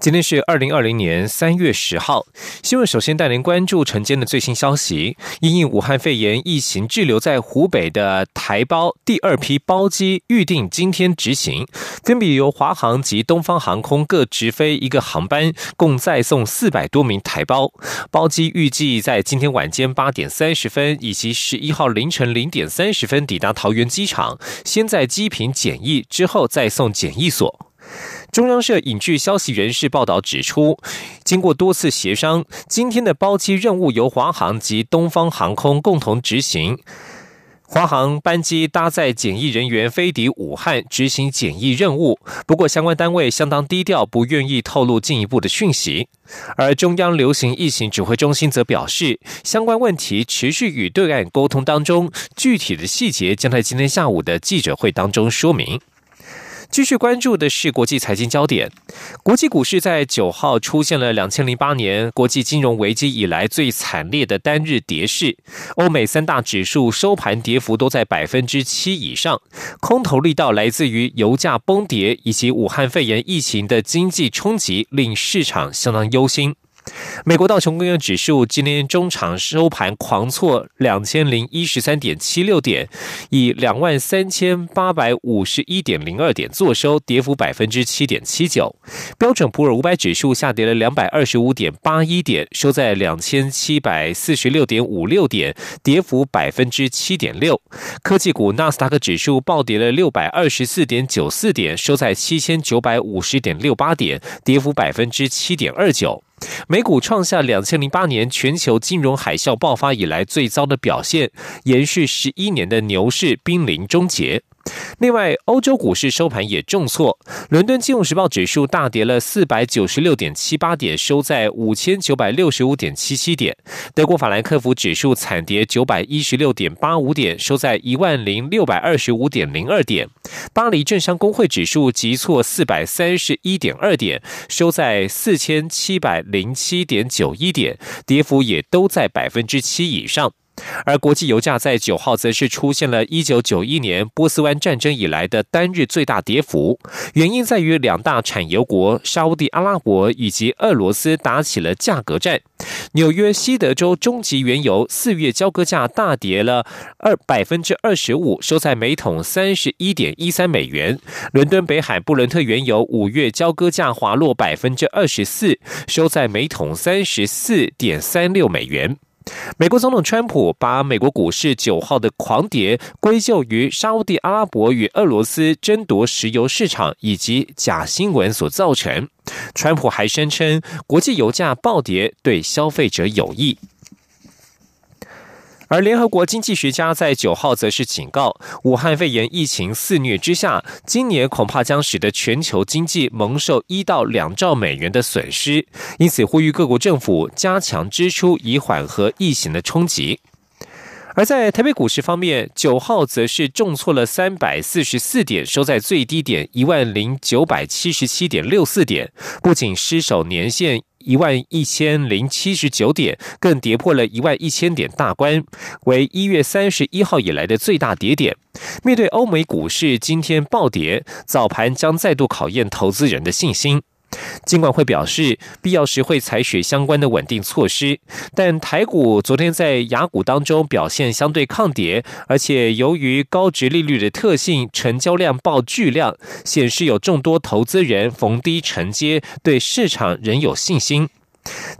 今天是二零二零年三月十号，新闻首先带您关注晨间的最新消息。因应武汉肺炎疫情滞留在湖北的台胞第二批包机预定今天执行，分别由华航及东方航空各直飞一个航班，共再送四百多名台胞。包机预计在今天晚间八点三十分以及十一号凌晨零点三十分抵达桃园机场，先在机坪检疫，之后再送检疫所。中央社引据消息人士报道指出，经过多次协商，今天的包机任务由华航及东方航空共同执行。华航班机搭载检疫人员飞抵武汉执行检疫任务，不过相关单位相当低调，不愿意透露进一步的讯息。而中央流行疫情指挥中心则表示，相关问题持续与对岸沟通当中，具体的细节将在今天下午的记者会当中说明。继续关注的是国际财经焦点，国际股市在九号出现了两千零八年国际金融危机以来最惨烈的单日跌势，欧美三大指数收盘跌幅都在百分之七以上，空头力道来自于油价崩跌以及武汉肺炎疫情的经济冲击，令市场相当忧心。美国道琼工业指数今天中场收盘狂挫两千零一十三点七六点，以两万三千八百五十一点零二点作收，跌幅百分之七点七九。标准普尔五百指数下跌了两百二十五点八一点，收在两千七百四十六点五六点，跌幅百分之七点六。科技股纳斯达克指数暴跌了六百二十四点九四点，收在七千九百五十点六八点，跌幅百分之七点二九。美股创下两千零八年全球金融海啸爆发以来最糟的表现，延续十一年的牛市濒临终结。另外，欧洲股市收盘也重挫，伦敦金融时报指数大跌了四百九十六点七八点，收在五千九百六十五点七七点；德国法兰克福指数惨跌九百一十六点八五点，收在一万零六百二十五点零二点；巴黎政商工会指数急挫四百三十一点二点，收在四千七百零七点九一点，跌幅也都在百分之七以上。而国际油价在九号则是出现了一九九一年波斯湾战争以来的单日最大跌幅，原因在于两大产油国沙地阿拉伯以及俄罗斯打起了价格战。纽约西德州中级原油四月交割价大跌了二百分之二十五，收在每桶三十一点一三美元。伦敦北海布伦特原油五月交割价滑落百分之二十四，收在每桶三十四点三六美元。美国总统川普把美国股市九号的狂跌归咎于沙地阿拉伯与俄罗斯争夺石油市场以及假新闻所造成。川普还声称，国际油价暴跌对消费者有益。而联合国经济学家在九号则是警告，武汉肺炎疫情肆虐之下，今年恐怕将使得全球经济蒙受一到两兆美元的损失，因此呼吁各国政府加强支出，以缓和疫情的冲击。而在台北股市方面，九号则是重挫了三百四十四点，收在最低点一万零九百七十七点六四点，不仅失守年线。一万一千零七十九点，更跌破了一万一千点大关，为一月三十一号以来的最大跌点。面对欧美股市今天暴跌，早盘将再度考验投资人的信心。尽管会表示，必要时会采取相关的稳定措施。但台股昨天在雅股当中表现相对抗跌，而且由于高值利率的特性，成交量爆巨量，显示有众多投资人逢低承接，对市场仍有信心。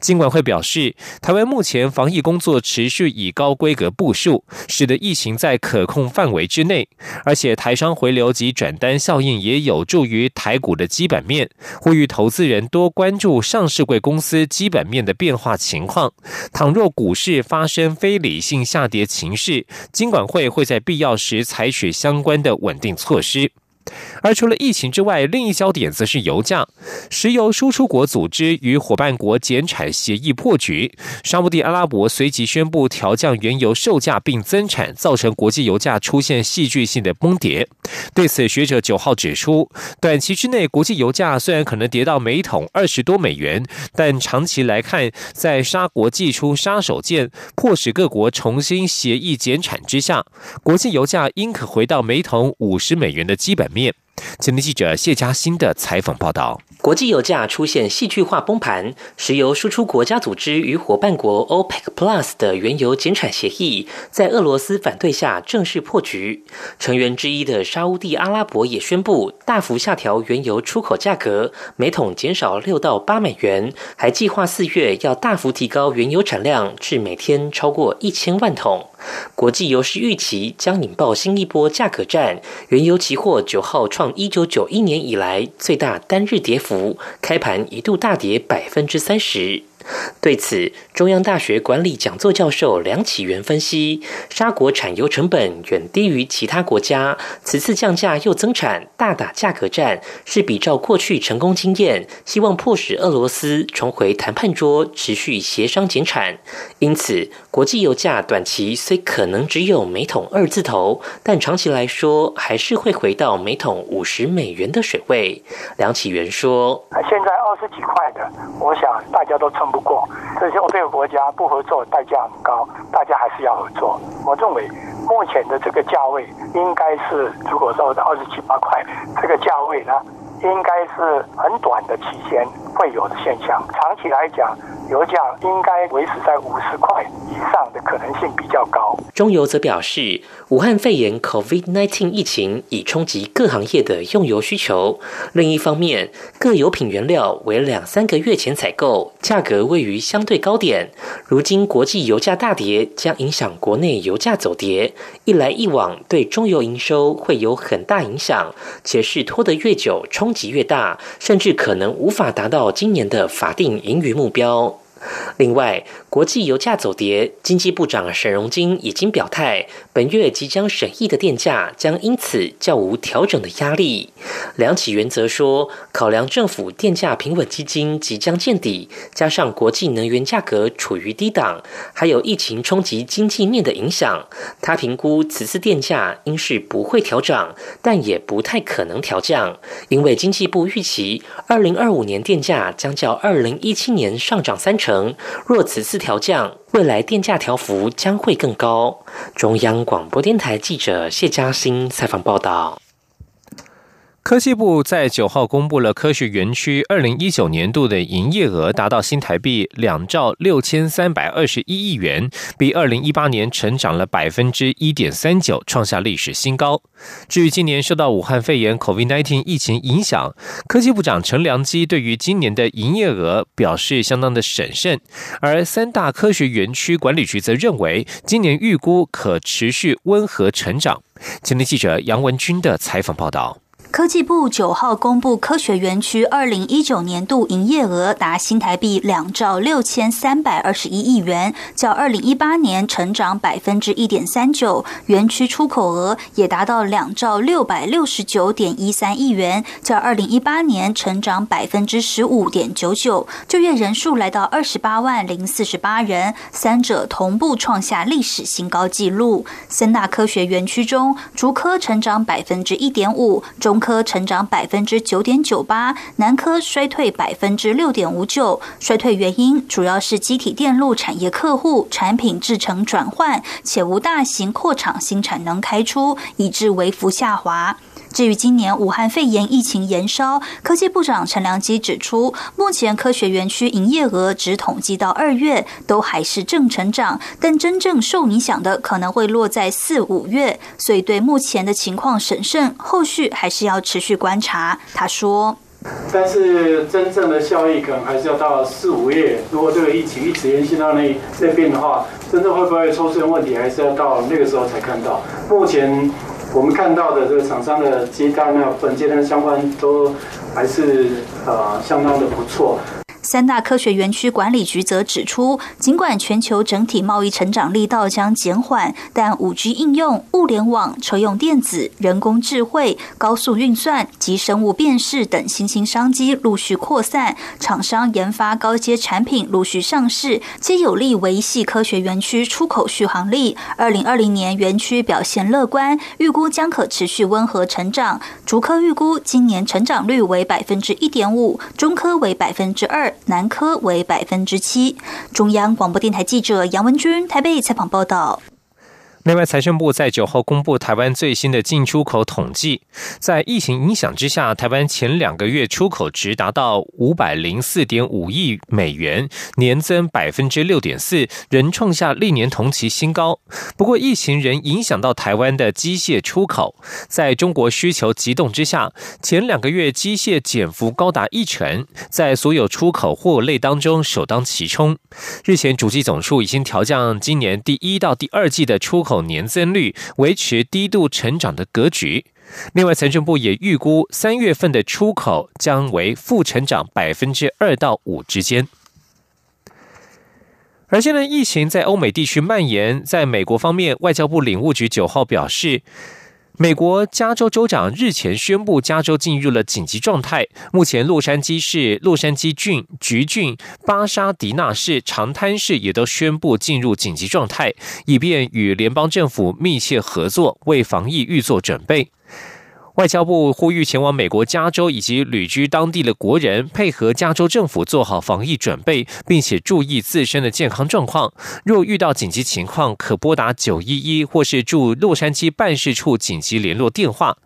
金管会表示，台湾目前防疫工作持续以高规格部署，使得疫情在可控范围之内，而且台商回流及转单效应也有助于台股的基本面。呼吁投资人多关注上市贵公司基本面的变化情况。倘若股市发生非理性下跌情势，金管会会在必要时采取相关的稳定措施。而除了疫情之外，另一焦点则是油价。石油输出国组织与伙伴国减产协议破局，沙地阿拉伯随即宣布调降原油售价并增产，造成国际油价出现戏剧性的崩跌。对此，学者九号指出，短期之内国际油价虽然可能跌到每桶二十多美元，但长期来看，在沙国祭出杀手锏，迫使各国重新协议减产之下，国际油价应可回到每桶五十美元的基本。前天记者谢嘉欣的采访报道：国际油价出现戏剧化崩盘，石油输出国家组织与伙伴国 OPEC Plus 的原油减产协议在俄罗斯反对下正式破局。成员之一的沙地阿拉伯也宣布大幅下调原油出口价格，每桶减少六到八美元，还计划四月要大幅提高原油产量至每天超过一千万桶。国际油市预期将引爆新一波价格战，原油期货九号创一九九一年以来最大单日跌幅，开盘一度大跌百分之三十。对此，中央大学管理讲座教授梁启元分析，沙国产油成本远低于其他国家，此次降价又增产，大打价格战，是比照过去成功经验，希望迫使俄罗斯重回谈判桌，持续协商减产。因此，国际油价短期虽可能只有每桶二字头，但长期来说，还是会回到每桶五十美元的水位。梁启元说：“现在二十几块的，我想大家都撑不。”不过，这些欧佩克国家不合作，代价很高，大家还是要合作。我认为，目前的这个价位应该是，如果说二十七八块这个价位呢，应该是很短的期间会有的现象。长期来讲，油价应该维持在五十块以上的可能性比较高。中油则表示。武汉肺炎 （COVID-19） 疫情已冲击各行业的用油需求。另一方面，各油品原料为两三个月前采购，价格位于相对高点。如今国际油价大跌，将影响国内油价走跌。一来一往，对中油营收会有很大影响，且是拖得越久，冲击越大，甚至可能无法达到今年的法定盈余目标。另外，国际油价走跌，经济部长沈荣金已经表态，本月即将审议的电价将因此较无调整的压力。梁启元则说，考量政府电价平稳基金即将见底，加上国际能源价格处于低档，还有疫情冲击经济面的影响，他评估此次电价应是不会调涨，但也不太可能调降，因为经济部预期二零二五年电价将较二零一七年上涨三成。若此次调降，未来电价调幅将会更高。中央广播电台记者谢嘉欣采访报道。科技部在九号公布了科学园区二零一九年度的营业额达到新台币两兆六千三百二十一亿元，比二零一八年成长了百分之一点三九，创下历史新高。至于今年受到武汉肺炎 （COVID-19） 疫情影响，科技部长陈良基对于今年的营业额表示相当的审慎，而三大科学园区管理局则认为今年预估可持续温和成长。今天记者杨文军的采访报道。科技部九号公布，科学园区二零一九年度营业额达新台币两兆六千三百二十一亿元，较二零一八年成长百分之一点三九。园区出口额也达到两兆六百六十九点一三亿元，较二零一八年成长百分之十五点九九。就业人数来到二十八万零四十八人，三者同步创下历史新高纪录。森大科学园区中，竹科成长百分之一点五，中科科成长百分之九点九八，南科衰退百分之六点五九。衰退原因主要是机体电路产业客户产品制成转换，且无大型扩厂新产能开出，以致微幅下滑。至于今年武汉肺炎疫情延烧，科技部长陈良基指出，目前科学园区营业额只统计到二月，都还是正成长，但真正受影响的可能会落在四五月，所以对目前的情况审慎，后续还是要持续观察。他说：“但是真正的效益可能还是要到四五月，如果这个疫情一直延续到那那边的话，真正会不会出现问题，还是要到那个时候才看到。目前。”我们看到的这个厂商的接单呢，本阶段相关都还是呃相当的不错。三大科学园区管理局则指出，尽管全球整体贸易成长力道将减缓，但五 G 应用、物联网、车用电子、人工智慧、高速运算及生物辨识等新兴商机陆续扩散，厂商研发高阶产品陆续上市，皆有利维系科学园区出口续航力。二零二零年园区表现乐观，预估将可持续温和成长。竹科预估今年成长率为百分之一点五，中科为百分之二。南科为百分之七。中央广播电台记者杨文君台北采访报道。另外，财政部在九号公布台湾最新的进出口统计，在疫情影响之下，台湾前两个月出口值达到五百零四点五亿美元，年增百分之六点四，仍创下历年同期新高。不过，疫情仍影响到台湾的机械出口，在中国需求急动之下，前两个月机械减幅高达一成，在所有出口货类当中首当其冲。日前，主机总数已经调降今年第一到第二季的出口。年增率维持低度成长的格局。另外，财政部也预估三月份的出口将为负成长百分之二到五之间。而现在疫情在欧美地区蔓延，在美国方面，外交部领务局九号表示。美国加州州长日前宣布，加州进入了紧急状态。目前，洛杉矶市、洛杉矶郡、橘郡、巴沙迪纳市、长滩市也都宣布进入紧急状态，以便与联邦政府密切合作，为防疫预做准备。外交部呼吁前往美国加州以及旅居当地的国人配合加州政府做好防疫准备，并且注意自身的健康状况。若遇到紧急情况，可拨打九一一或是驻洛杉矶办事处紧急联络电话。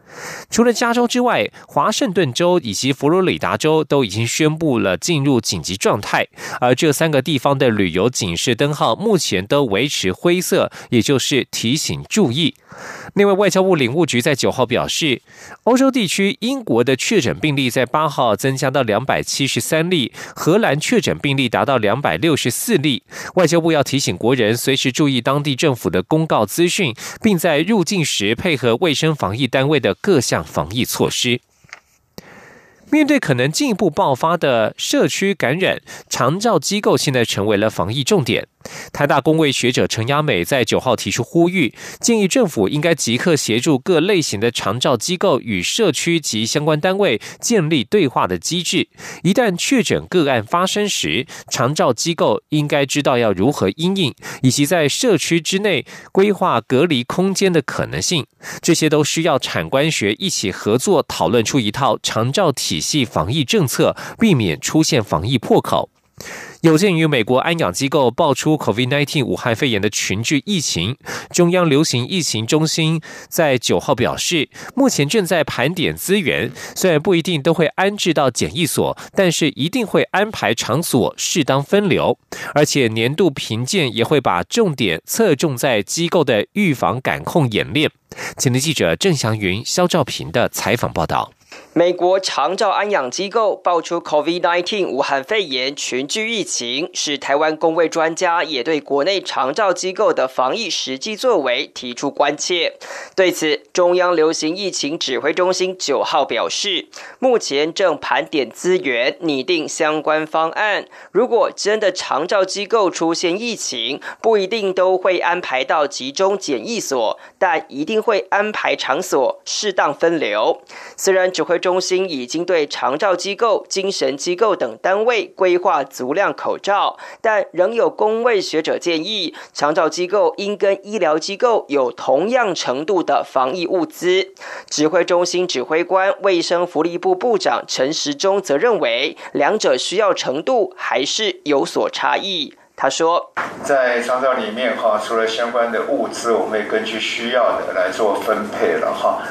除了加州之外，华盛顿州以及佛罗里达州都已经宣布了进入紧急状态，而这三个地方的旅游警示灯号目前都维持灰色，也就是提醒注意。另外，外交部领务局在九号表示，欧洲地区英国的确诊病例在八号增加到两百七十三例，荷兰确诊病例达到两百六十四例。外交部要提醒国人随时注意当地政府的公告资讯，并在入境时配合卫生防疫单位的。各项防疫措施。面对可能进一步爆发的社区感染，长照机构现在成为了防疫重点。台大公卫学者陈雅美在九号提出呼吁，建议政府应该即刻协助各类型的长照机构与社区及相关单位建立对话的机制。一旦确诊个案发生时，长照机构应该知道要如何应应，以及在社区之内规划隔离空间的可能性。这些都需要产官学一起合作讨论出一套长照体系防疫政策，避免出现防疫破口。有鉴于美国安养机构爆出 COVID-19 武汉肺炎的群聚疫情，中央流行疫情中心在九号表示，目前正在盘点资源，虽然不一定都会安置到检疫所，但是一定会安排场所适当分流，而且年度评鉴也会把重点侧重在机构的预防感控演练。请听记者郑祥云、肖兆平的采访报道。美国长照安养机构爆出 COVID-19 武汉肺炎群聚疫情，使台湾公卫专家也对国内长照机构的防疫实际作为提出关切。对此，中央流行疫情指挥中心九号表示，目前正盘点资源，拟定相关方案。如果真的长照机构出现疫情，不一定都会安排到集中检疫所，但一定会安排场所适当分流。虽然指挥中心已经对长照机构、精神机构等单位规划足量口罩，但仍有公卫学者建议，长照机构应跟医疗机构有同样程度的防疫物资。指挥中心指挥官、卫生福利部部长陈时中则认为，两者需要程度还是有所差异。他说，在商照里面哈，除了相关的物资，我们会根据需要的来做分配了哈。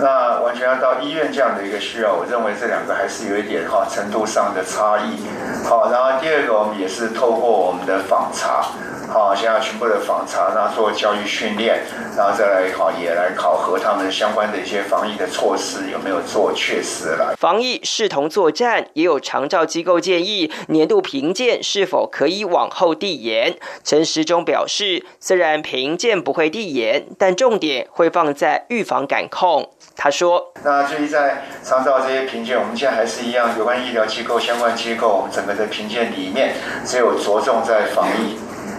那完全要到医院这样的一个需要，我认为这两个还是有一点哈程度上的差异。好，然后第二个我们也是透过我们的访查，好，现在全部的访查，然后做教育训练，然后再来好也来考核他们相关的一些防疫的措施有没有做确实了。防疫视同作战，也有长照机构建议年度评鉴是否可以往后递延。陈时中表示，虽然评鉴不会递延，但重点会放在预防感控。他说：“那至于在长照这些评鉴，我们现在还是一样，有关医疗机构相关机构，我们整个的评鉴里面只有着重在防疫。”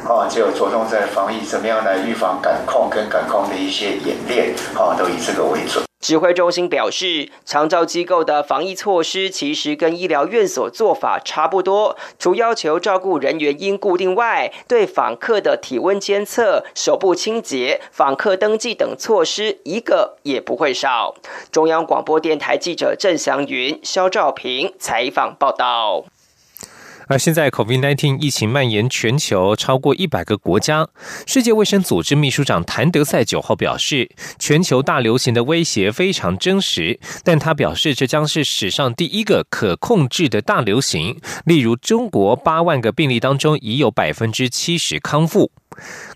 啊，只有着重在防疫，怎么样来预防感控跟感控的一些演练，啊，都以这个为准。指挥中心表示，长照机构的防疫措施其实跟医疗院所做法差不多，除要求照顾人员应固定外，对访客的体温监测、手部清洁、访客登记等措施一个也不会少。中央广播电台记者郑祥云、肖兆平采访报道。而现在，COVID-19 疫情蔓延全球超过一百个国家。世界卫生组织秘书长谭德赛九号表示，全球大流行的威胁非常真实，但他表示这将是史上第一个可控制的大流行。例如，中国八万个病例当中已有百分之七十康复。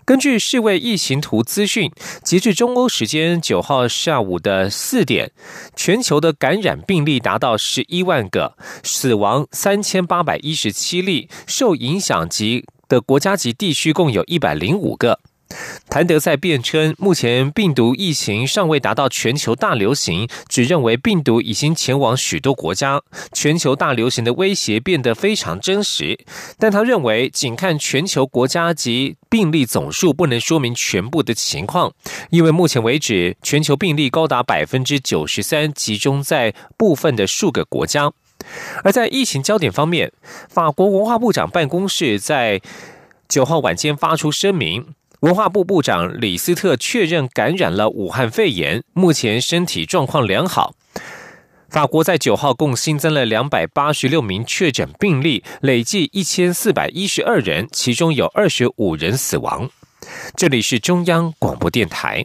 根据世卫疫情图资讯，截至中欧时间九号下午的四点，全球的感染病例达到十一万个，死亡三千八百一十七例，受影响及的国家级地区共有一百零五个。谭德赛辩称，目前病毒疫情尚未达到全球大流行，只认为病毒已经前往许多国家，全球大流行的威胁变得非常真实。但他认为，仅看全球国家及病例总数不能说明全部的情况，因为目前为止，全球病例高达百分之九十三集中在部分的数个国家。而在疫情焦点方面，法国文化部长办公室在九号晚间发出声明。文化部部长李斯特确认感染了武汉肺炎，目前身体状况良好。法国在九号共新增了两百八十六名确诊病例，累计一千四百一十二人，其中有二十五人死亡。这里是中央广播电台。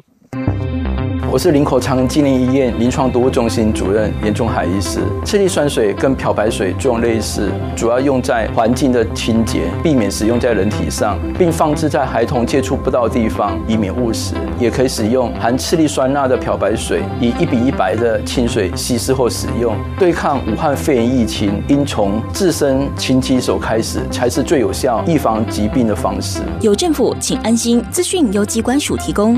我是林口长庚纪念医院临床毒物中心主任严仲海医师。次氯酸水跟漂白水作用类似，主要用在环境的清洁，避免使用在人体上，并放置在孩童接触不到的地方，以免误食。也可以使用含次氯酸钠的漂白水，以一比一百的清水稀释后使用。对抗武汉肺炎疫情，应从自身清洗手开始，才是最有效预防疾病的方式。有政府，请安心。资讯由机关署提供。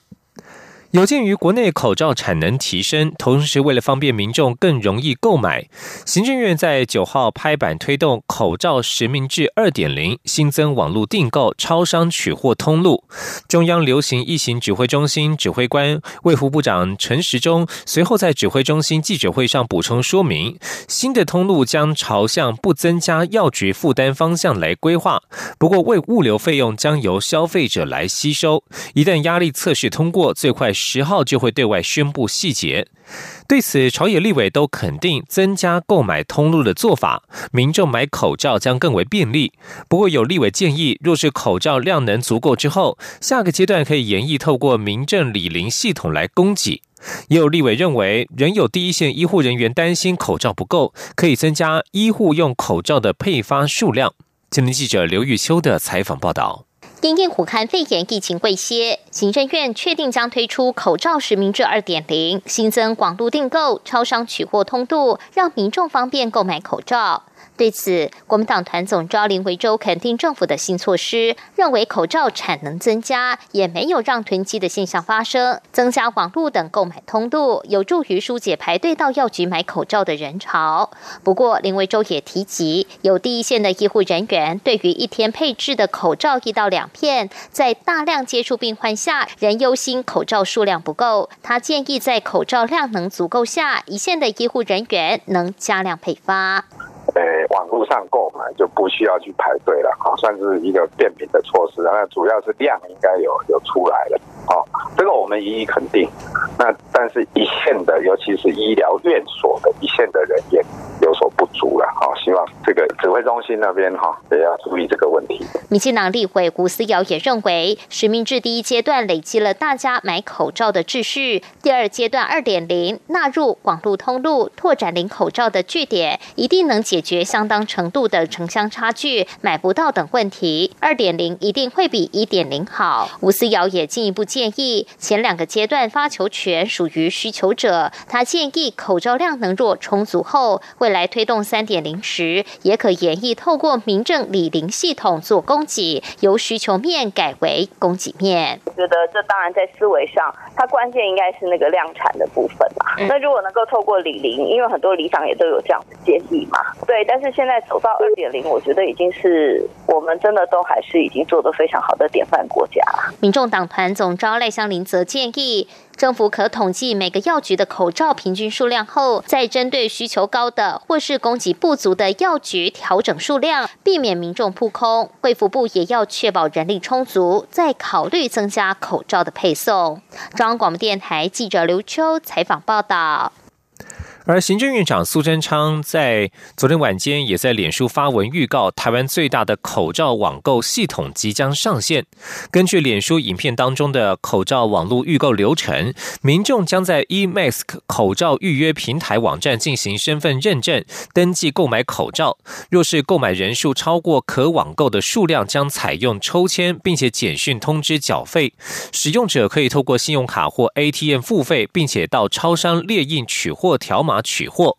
有鉴于国内口罩产能提升，同时为了方便民众更容易购买，行政院在九号拍板推动口罩实名制二点零，新增网络订购、超商取货通路。中央流行疫情指挥中心指挥官卫福部长陈时中随后在指挥中心记者会上补充说明，新的通路将朝向不增加药局负担方向来规划。不过，为物流费用将由消费者来吸收。一旦压力测试通过，最快。十号就会对外宣布细节。对此，朝野立委都肯定增加购买通路的做法，民众买口罩将更为便利。不过，有立委建议，若是口罩量能足够之后，下个阶段可以研议透过民政李林系统来供给。也有立委认为，仍有第一线医护人员担心口罩不够，可以增加医护用口罩的配发数量。今天记者刘玉秋的采访报道。因应武汉肺炎疫情未歇，行政院确定将推出口罩实名制二点零，新增广度订购、超商取货通路，让民众方便购买口罩。对此，国民党团总召林维洲肯定政府的新措施，认为口罩产能增加，也没有让囤积的现象发生，增加网络等购买通路，有助于疏解排队到药局买口罩的人潮。不过，林维洲也提及，有第一线的医护人员对于一天配置的口罩一到两片，在大量接触病患下，仍忧心口罩数量不够。他建议在口罩量能足够下，一线的医护人员能加量配发。呃，网络上购买就不需要去排队了，好，算是一个便民的措施。那主要是量应该有有出来了。哦，这个我们予以肯定。那但是一线的，尤其是医疗院所的一线的人员有所不足了。好，希望这个指挥中心那边哈也要注意这个问题。民进党立委吴思瑶也认为，实名制第一阶段累积了大家买口罩的秩序，第二阶段二点零纳入广路通路，拓展零口罩的据点，一定能解决相当程度的城乡差距、买不到等问题。二点零一定会比一点零好。吴思瑶也进一步建议，前两个阶段发球权属于需求者，他建议口罩量能若充足后，未来推动三点零时，也可研议透过民政理零系统做供给，由需求面改为供给面。我觉得这当然在思维上，它关键应该是那个量产的部分嘛。那如果能够透过理零，因为很多理想也都有这样的建议嘛。对，但是现在走到二点零，我觉得已经是我们真的都还是已经做得非常好的典范国家。民众党团总召赖香林则建议。政府可统计每个药局的口罩平均数量后，再针对需求高的或是供给不足的药局调整数量，避免民众扑空。卫福部也要确保人力充足，再考虑增加口罩的配送。中央广播电台记者刘秋采访报道。而行政院长苏贞昌在昨天晚间也在脸书发文预告，台湾最大的口罩网购系统即将上线。根据脸书影片当中的口罩网络预购流程，民众将在 eMask 口罩预约平台网站进行身份认证，登记购买口罩。若是购买人数超过可网购的数量，将采用抽签，并且简讯通知缴费。使用者可以透过信用卡或 ATM 付费，并且到超商列印取货条码。码取货，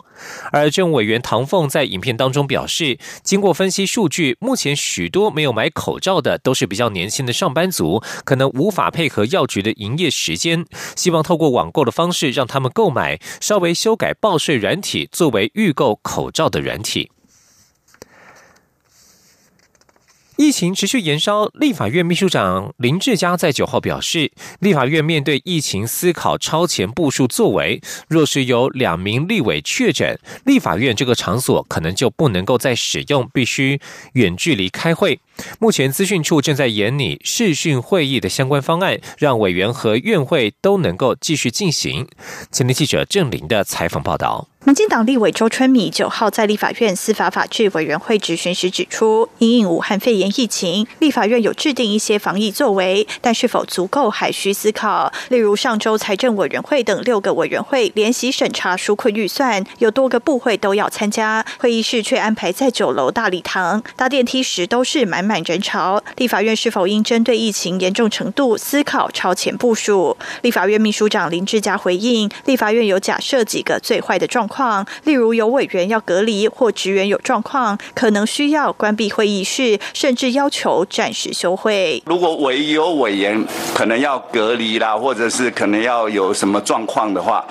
而政委员唐凤在影片当中表示，经过分析数据，目前许多没有买口罩的都是比较年轻的上班族，可能无法配合药局的营业时间，希望透过网购的方式让他们购买，稍微修改报税软体作为预购口罩的软体。疫情持续延烧，立法院秘书长林志嘉在九号表示，立法院面对疫情思考超前部署作为。若是有两名立委确诊，立法院这个场所可能就不能够再使用，必须远距离开会。目前资讯处正在研拟视讯会议的相关方案，让委员和院会都能够继续进行。前天记者郑林的采访报道。民进党立委周春米九号在立法院司法法制委员会质询时指出，因应武汉肺炎疫情，立法院有制定一些防疫作为，但是否足够还需思考。例如上周财政委员会等六个委员会联席审查纾困预算，有多个部会都要参加，会议室却安排在九楼大礼堂，搭电梯时都是满满人潮。立法院是否应针对疫情严重程度思考超前部署？立法院秘书长林志嘉回应，立法院有假设几个最坏的状。况，例如有委员要隔离或职员有状况，可能需要关闭会议室，甚至要求暂时休会。如果委有委员可能要隔离啦，或者是可能要有什么状况的话，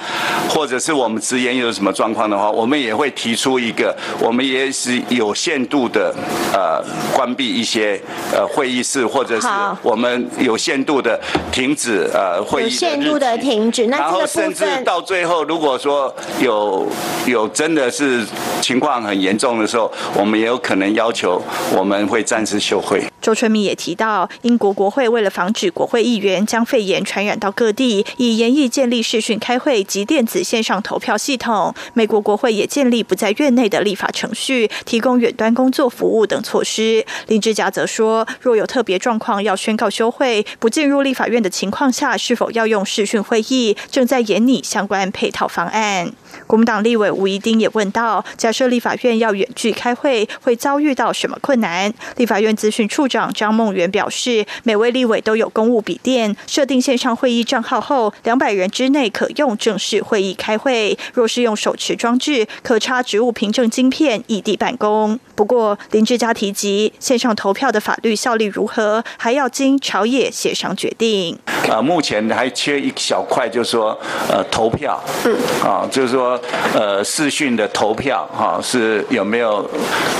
或者是我们职员有什么状况的话，我们也会提出一个，我们也是有限度的呃关闭一些呃会议室，或者是我们有限度的停止呃会议有限度的停止，然后甚至到最后，如果说有有真的是情况很严重的时候，我们也有可能要求我们会暂时休会。周春米也提到，英国国会为了防止国会议员将肺炎传染到各地，以严议建立视讯开会及电子线上投票系统。美国国会也建立不在院内的立法程序，提供远端工作服务等措施。林志佳则说，若有特别状况要宣告休会，不进入立法院的情况下，是否要用视讯会议，正在研拟相关配套方案。国民党立委吴怡丁也问到：假设立法院要远距开会，会遭遇到什么困难？立法院资讯处长张梦圆表示，每位立委都有公务笔电，设定线上会议账号后，两百人之内可用正式会议开会。若是用手持装置，可插职务凭证晶片，异地办公。不过林志佳提及，线上投票的法律效力如何，还要经朝野协商决定。啊，目前还缺一小块，就是说，呃，投票，嗯，啊，就是说。说呃视讯的投票哈是有没有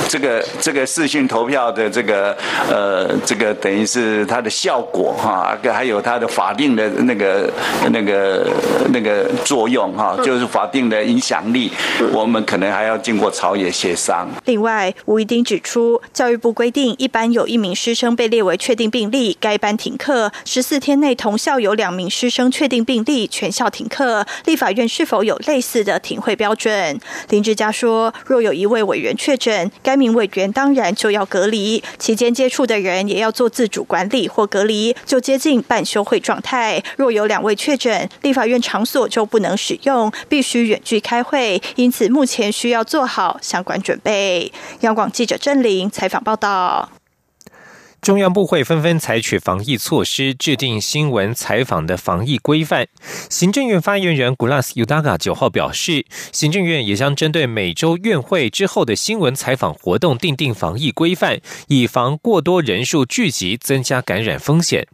这个这个视讯投票的这个呃这个等于是它的效果哈，还有它的法定的那个那个那个作用哈，就是法定的影响力，我们可能还要经过朝野协商。另外，吴一丁指出，教育部规定，一般有一名师生被列为确定病例，该班停课十四天内同校有两名师生确定病例，全校停课。立法院是否有类似的停会标准？林志嘉说，若有一位委员确诊，该名委员当然就要隔离，期间接触的人也要做自主管理或隔离，就接近半休会状态。若有两位确诊，立法院场所就不能使用，必须远距开会。因此，目前需要做好相关准备。央广记者郑玲采访报道。中央部会纷纷采取防疫措施，制定新闻采访的防疫规范。行政院发言人 Glass Udaga 九号表示，行政院也将针对每周院会之后的新闻采访活动，订定防疫规范，以防过多人数聚集，增加感染风险。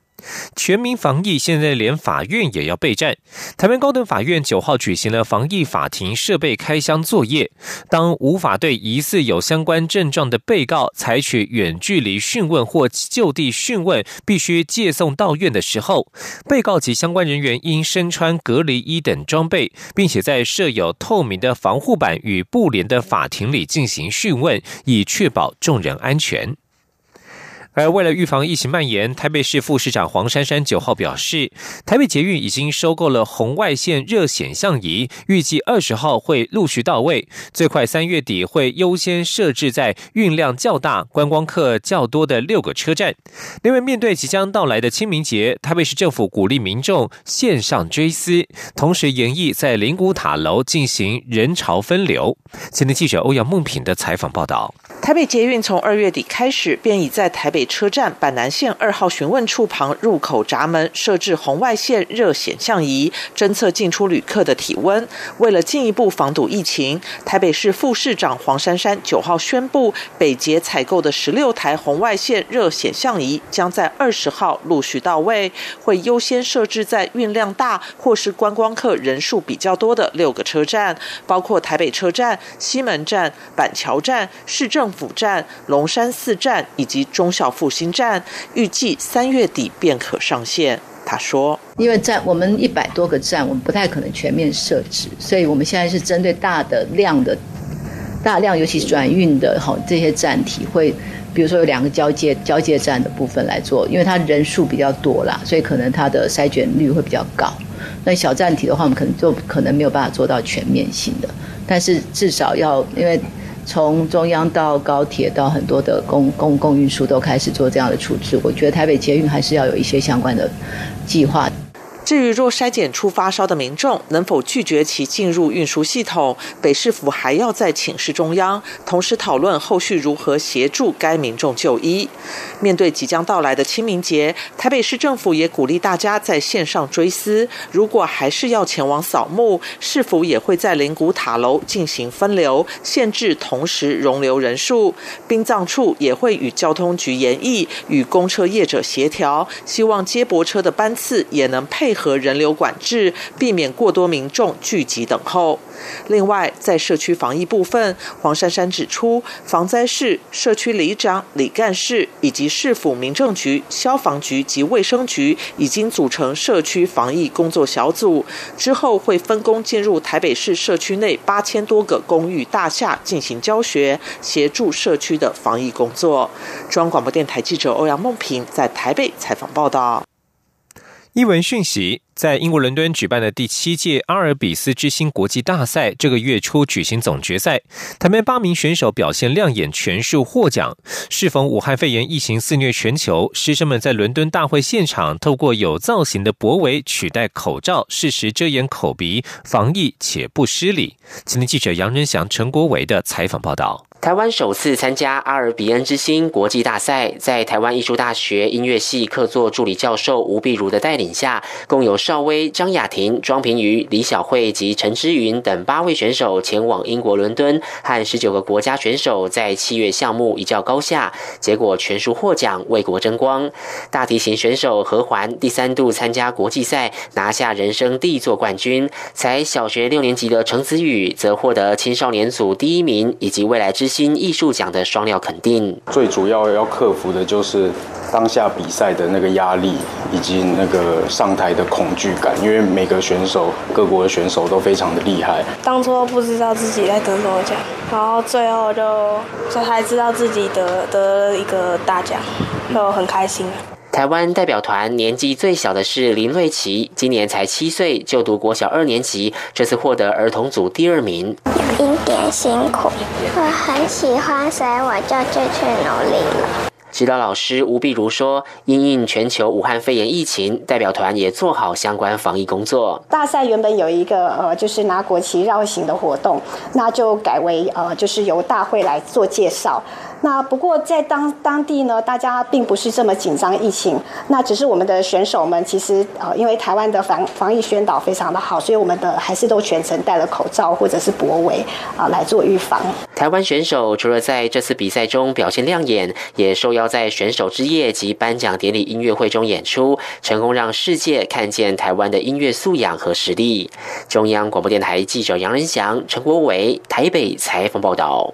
全民防疫，现在连法院也要备战。台湾高等法院九号举行了防疫法庭设备开箱作业。当无法对疑似有相关症状的被告采取远距离讯问或就地讯问，必须借送到院的时候，被告及相关人员应身穿隔离衣等装备，并且在设有透明的防护板与布帘的法庭里进行讯问，以确保众人安全。而为了预防疫情蔓延，台北市副市长黄珊珊九号表示，台北捷运已经收购了红外线热显像仪，预计二十号会陆续到位，最快三月底会优先设置在运量较大、观光客较多的六个车站。另外，面对即将到来的清明节，台北市政府鼓励民众线上追思，同时演绎在灵谷塔楼进行人潮分流。今天记者欧阳梦品的采访报道。台北捷运从二月底开始，便已在台北车站板南线二号询问处旁入口闸门设置红外线热显像仪，侦测进出旅客的体温。为了进一步防堵疫情，台北市副市长黄珊珊九号宣布，北捷采购的十六台红外线热显像仪将在二十号陆续到位，会优先设置在运量大或是观光客人数比较多的六个车站，包括台北车站、西门站、板桥站、市政。府站、龙山寺站以及中小复兴站，预计三月底便可上线。他说：“因为站我们一百多个站，我们不太可能全面设置，所以我们现在是针对大的量的、大量，尤其转运的哈这些站体，会比如说有两个交界交界站的部分来做，因为它人数比较多啦，所以可能它的筛选率会比较高。那小站体的话，我们可能就可能没有办法做到全面性的，但是至少要因为。”从中央到高铁到很多的公公共运输都开始做这样的处置，我觉得台北捷运还是要有一些相关的计划。至于若筛检出发烧的民众，能否拒绝其进入运输系统，北市府还要再请示中央，同时讨论后续如何协助该民众就医。面对即将到来的清明节，台北市政府也鼓励大家在线上追思。如果还是要前往扫墓，是否也会在灵谷塔楼进行分流，限制同时容留人数？殡葬处也会与交通局研议，与公车业者协调，希望接驳车的班次也能配。和人流管制，避免过多民众聚集等候。另外，在社区防疫部分，黄珊珊指出，防灾市、社区里长、里干事以及市府民政局、消防局及卫生局已经组成社区防疫工作小组，之后会分工进入台北市社区内八千多个公寓大厦进行教学，协助社区的防疫工作。中央广播电台记者欧阳梦平在台北采访报道。一文讯息，在英国伦敦举办的第七届阿尔比斯之星国际大赛，这个月初举行总决赛，台湾八名选手表现亮眼，全数获奖。适逢武汉肺炎疫情肆虐全球，师生们在伦敦大会现场，透过有造型的脖围取代口罩，适时遮掩口鼻，防疫且不失礼。今天记者杨仁祥、陈国伟的采访报道。台湾首次参加阿尔比恩之星国际大赛，在台湾艺术大学音乐系客座助理教授吴碧如的带领下，共有邵威、张雅婷、庄平瑜、李晓慧及陈之云等八位选手前往英国伦敦，和十九个国家选手在七月项目一较高下，结果全数获奖，为国争光。大提琴选手何环第三度参加国际赛，拿下人生第一座冠军。才小学六年级的程子宇则获得青少年组第一名，以及未来之。新艺术奖的双料肯定，最主要要克服的就是当下比赛的那个压力，以及那个上台的恐惧感。因为每个选手，各国的选手都非常的厉害。当初不知道自己在得什么奖，然后最后就才知道自己得得了一个大奖，就很开心。台湾代表团年纪最小的是林瑞琪，今年才七岁，就读国小二年级，这次获得儿童组第二名。有一点辛苦，我很喜欢，所以我就继续努力了。指导老师吴碧如说：“因应全球武汉肺炎疫情，代表团也做好相关防疫工作。大赛原本有一个呃，就是拿国旗绕行的活动，那就改为呃，就是由大会来做介绍。”那不过在当当地呢，大家并不是这么紧张疫情，那只是我们的选手们其实呃，因为台湾的防防疫宣导非常的好，所以我们的还是都全程戴了口罩或者是脖围啊来做预防。台湾选手除了在这次比赛中表现亮眼，也受邀在选手之夜及颁奖典礼音乐会中演出，成功让世界看见台湾的音乐素养和实力。中央广播电台记者杨仁祥、陈国伟台北采访报道。